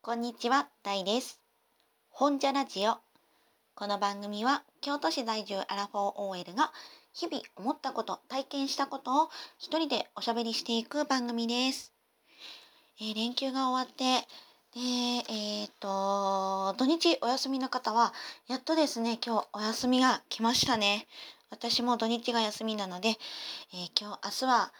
こんにちは、ダイです。本社ラジオ。この番組は京都市在住アラフォー OL が日々思ったこと、体験したことを一人でおしゃべりしていく番組です。えー連休が終わって、で、えっ、と、土日お休みの方は、やっとですね、今日お休みが来ましたね。私も土日が休みなので、えー今日、明日は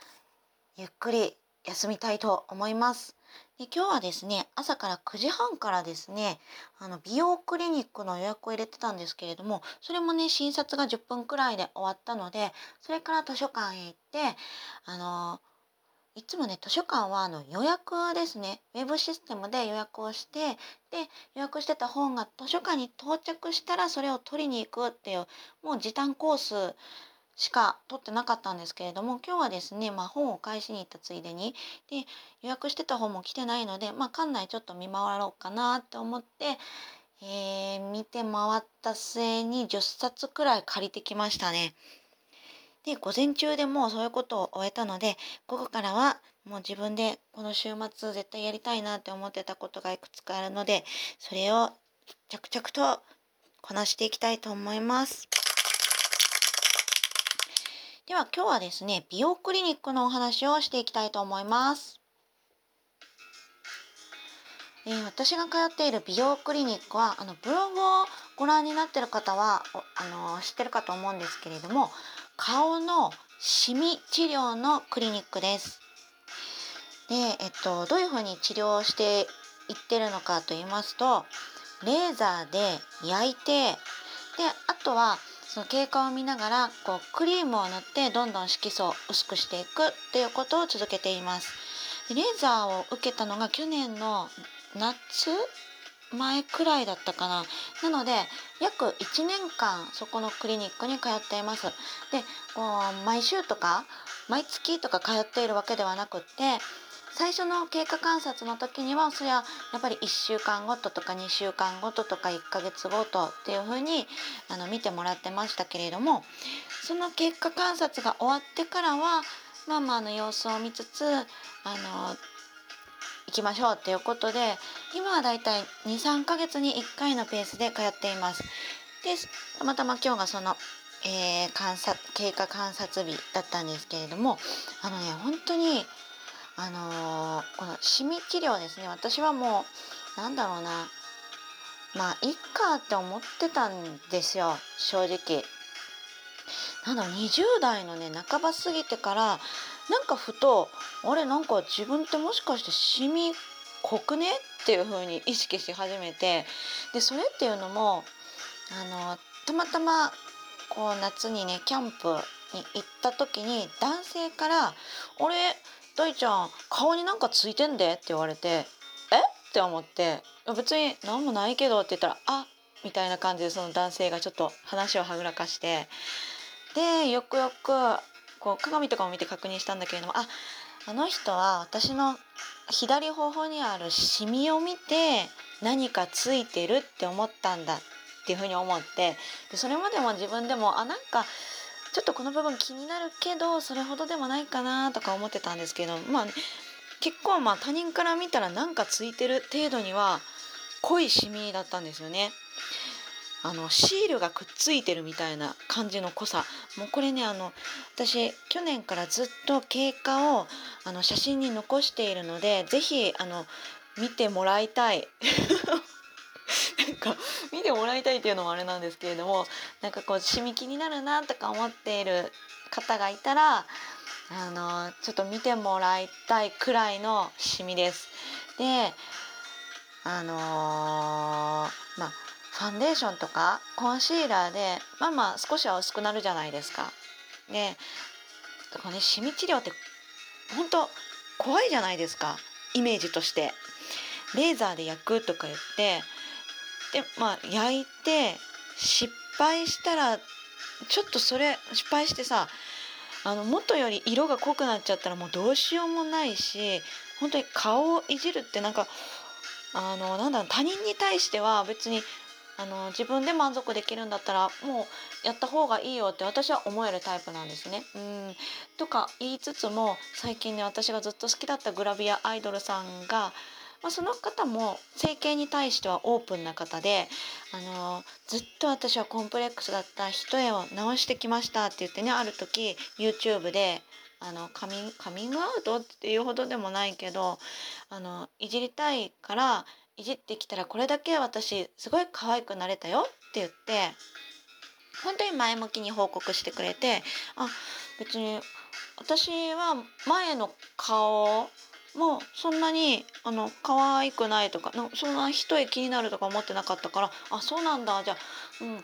ゆっくり休みたいと思います。で今日はですね朝から9時半からですねあの美容クリニックの予約を入れてたんですけれどもそれもね診察が10分くらいで終わったのでそれから図書館へ行ってあのいつもね図書館はあの予約ですねウェブシステムで予約をしてで予約してた本が図書館に到着したらそれを取りに行くっていうもう時短コースしか取ってなかったんですけれども今日はですね、まあ、本を返しに行ったついでにで予約してた本も来てないので、まあ、館内ちょっと見回ろうかなって思って、えー見て回った末に10冊くらい借りてきましたね。で午前中でもうそういうことを終えたので午後からはもう自分でこの週末絶対やりたいなって思ってたことがいくつかあるのでそれを着々とこなしていきたいと思います。では今日はですね美容クリニックのお話をしていきたいと思います。えー私が通っている美容クリニックはあのブログをご覧になっている方はあの知ってるかと思うんですけれども顔のシミ治療のクリニックです。で、えっと、どういうふうに治療していってるのかと言いますとレーザーで焼いてであとはその経過を見ながらこうクリームを塗ってどんどん色素を薄くしていくっていうことを続けています。レーザーを受けたのが去年の夏前くらいだったかななので約1年間そこのクリニックに通っていますでこう毎週とか毎月とか通っているわけではなくって最初の経過観察の時にはそれはやっぱり1週間ごととか2週間ごととか1ヶ月ごとっていう風にあの見てもらってましたけれどもその経過観察が終わってからはまあまあの様子を見つつあの行きましょうっていうことで今はだいたい23ヶ月に1回のペースで通っています。でたまたま今日がその、えー観察経過観察日だったんですけれどもあのね本当にあのーこのシミ治療ですね。私はもうなんだろうな。まあいっかって思ってたんですよ。正直。なんだろ20代のね半ば過ぎてからなんかふとあれなんか自分ってもしかしてシミ濃くねっていう風に意識し始めてでそれっていうのもあのたまたまこう夏にねキャンプに行った時に男性から「あれ大ちゃん顔になんかついてんで」って言われて「え？っ?」て思って「別に何もないけど」って言ったら「あみたいな感じでその男性がちょっと話をはぐらかしてでよくよくこう鏡とかも見て確認したんだけれどもああの人は私の左頬にあるシミを見て何かついてるって思ったんだっていうふうに思ってでそれまでも自分でもあなんかちょっとこの部分気になるけどそれほどでもないかなとか思ってたんですけどまあ結構まあ他人から見たらなんかついてる程度には濃いシミだったんですよね。あのシールがくっついてるみたいな感じの濃さもうこれねあの私去年からずっと経過をあの写真に残しているのでぜひあの見てもらいたいか 見てもらいたいっていうのもあれなんですけれどもなんかこうシミ気になるなとか思っている方がいたらあのちょっと見てもらいたいくらいのシミです。であのーまあファンデーションとかコンシーラーでまあまあ少しは薄くなるじゃないですか。でこのねシミ治療って本当怖いじゃないですかイメージとして。レーザーで焼くとか言ってでまあ焼いて失敗したらちょっとそれ失敗してさあの元より色が濃くなっちゃったらもうどうしようもないし本当に顔をいじるってなんかあのなんだろう他人に対しては別にあの自分で満足できるんだったらもうやった方がいいよって私は思えるタイプなんですね。うんとか言いつつも最近ね私がずっと好きだったグラビアアイドルさんがまあ、その方も整形に対してはオープンな方で、あのずっと私はコンプレックスだった一重を直してきましたって言ってねある時 YouTube であのカミカミングアウトっていうほどでもないけどあのいじりたいからいじってきたらこれだけ私すごい可愛くなれたよって言って本当に前向きに報告してくれてあ別に私は前の顔もうそんなにあの可愛くないとかそんな一重気になるとか思ってなかったからあそうなんだじゃあ、うん、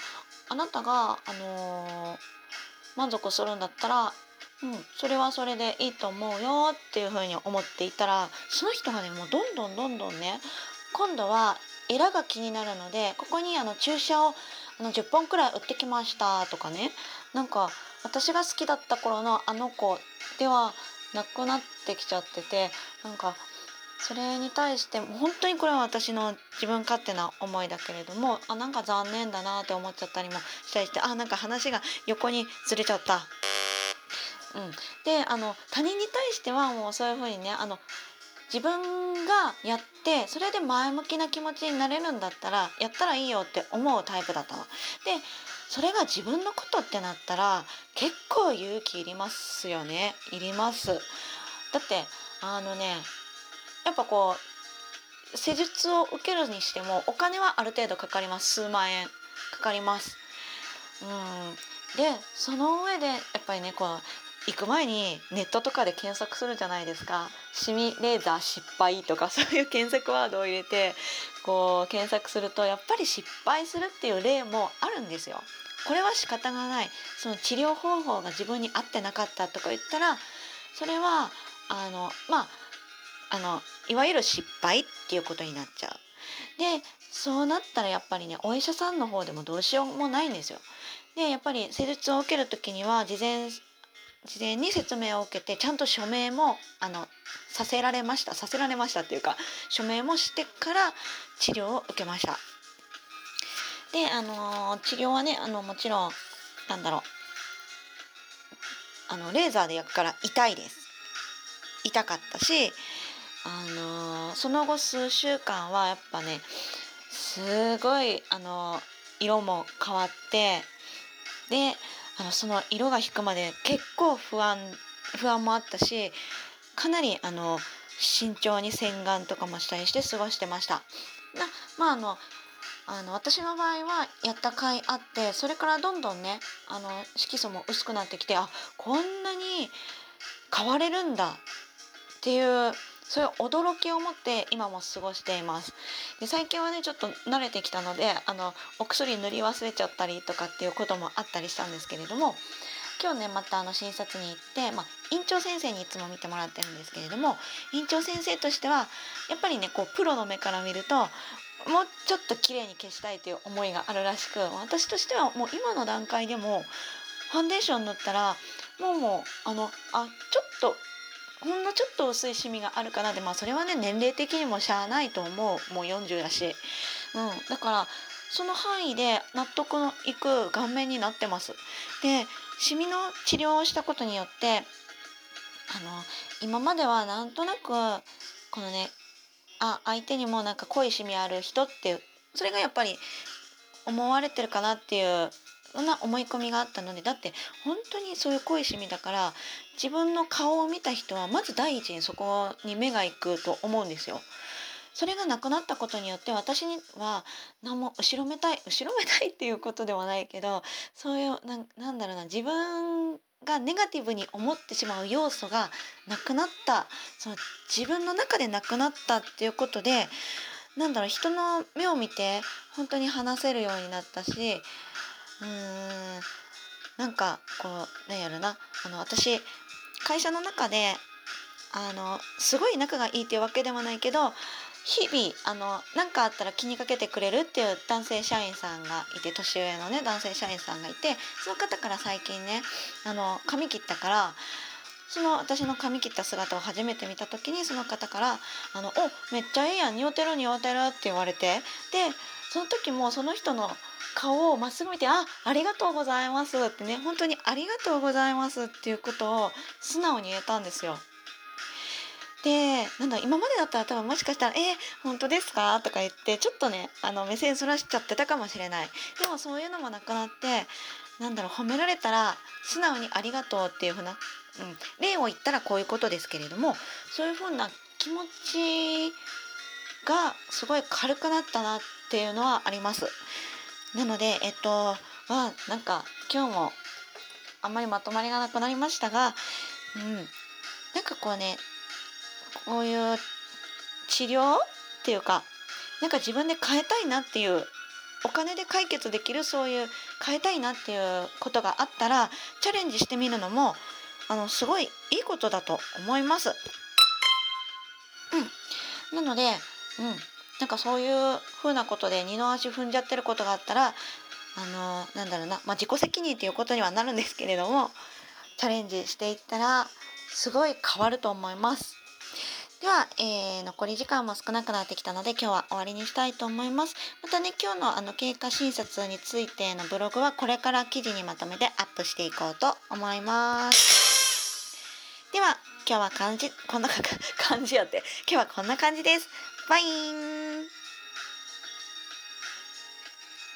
あなたが、あのー、満足するんだったら、うん、それはそれでいいと思うよっていうふうに思っていたらその人がねもうどんどんどんどんね今度はエラが気になるのでここにあの注射をあの10本くらい打ってきましたとかねなんか私が好きだった頃のあの子ではなくなってきちゃっててなんかそれに対して本当にこれは私の自分勝手な思いだけれどもあなんか残念だなって思っちゃったりもしたりしてあなんか話が横にずれちゃった。うん、であの他人に対してはもうそういうふうにねあの自分がやってそれで前向きな気持ちになれるんだったらやったらいいよって思うタイプだったの。でそれが自分のことってなったら結構勇気いりますよねいります。だってあのねやっぱこう施術を受けるにしてもお金はある程度かかります数万円かかります。うんでその上でやっぱりねこう行く前にネットとかで検索するじゃないですかシミレーザー失敗とか そういう検索ワードを入れてこう検索するとやっぱり失敗するっていう例もあるんですよ。これは仕方がないその治療方法が自分に合ってなかったとか言ったらそれはあのまああのいわゆる失敗っていうことになっちゃう。でそうなったらやっぱりねお医者さんの方でもどうしようもないんですよ。でやっぱり施術を受ける時には事前事前に説明を受けてちゃんと署名もあのさせられましたさせられましたっていうか署名もしてから治療を受けました。であの治療はねあのもちろんなんだろうあのレーザーで焼くから痛いです。痛かったしあのその後数週間はやっぱねすごいあの色も変わってであのその色が引くまで結構不安不安もあったしかなりあの慎重に洗顔とかもしたりして過ごしてました。なまああのあの私の場合はやった甲斐あってそれからどんどんねあの色素も薄くなってきてあこんなに変われるんだっていうそういう驚きを持って今も過ごしています。で最近はねちょっと慣れてきたのであのお薬塗り忘れちゃったりとかっていうこともあったりしたんですけれども今日ねまたあの診察に行って、まあ、院長先生にいつも見てもらってるんですけれども院長先生としてはやっぱりねこうプロの目から見るともうちょっと綺麗に消したいという思いがあるらしく私としてはもう今の段階でもファンデーション塗ったらもうもうあのあちょっとほんのちょっと薄いシミがあるかな。でまあそれはね年齢的にもしゃあないと思う。もう40だし、うん、だからその範囲で納得のいく顔面になってます。でシミの治療をしたことによってあの今まではなんとなくこのねあ相手にもなんか濃いシミある人ってそれがやっぱり思われてるかなっていうそんな思い込みがあったのでだって本当にそういう濃いシミだから自分の顔を見た人はまず第一にそこに目が行くと思うんですよ。それがなくなったことによって私には何も後ろめたい後ろめたいっていうことではないけどそういうなんだろうな自分がネガティブに思ってしまう要素がなくなったその自分の中でなくなったっていうことでなんだろう人の目を見て本当に話せるようになったしうんなんかこうなんやろな。あの私会社の中であのすごい仲がいいっていうわけでもないけど日々あの何かあったら気にかけてくれるっていう男性社員さんがいて年上のね男性社員さんがいてその方から最近ねあの髪切ったからその私の髪切った姿を初めて見た時にその方から「あのおめっちゃいいやん似合うてる似合うてる」って言われてでその時もその人の顔をまっすぐ見て「あありがとうございます」ってね本当に「ありがとうございます」っていうことを素直に言えたんですよ。でなんだ今までだったら多分もしかしたら「えー、本当ですか?」とか言ってちょっとねあの目線そらしちゃってたかもしれないでもそういうのもなくなってなんだろう褒められたら素直に「ありがとう」っていうふうな、うん、例を言ったらこういうことですけれどもそういうふうな気持ちがすごい軽くなったなっていうのはあります。なのでえっとまあなんか今日もあんまりまとまりがなくなりましたが、うん、なんかこうねこういう治療っていうかなんか自分で変えたいなっていうお金で解決できるそういう変えたいなっていうことがあったらチャレンジしてみるのもあのすごいいいことだと思います。うん、なので、うん、なんかそういうふうなことで二の足踏んじゃってることがあったらあのなんだろうな、まあ、自己責任っていうことにはなるんですけれどもチャレンジしていったらすごい変わると思います。では、えー、残り時間も少なくなってきたので今日は終わりにしたいと思います。またね今日のあの経過診察についてのブログはこれから記事にまとめてアップしていこうと思います。では今日は感じこんな感じやって今日はこんな感じです。バイーン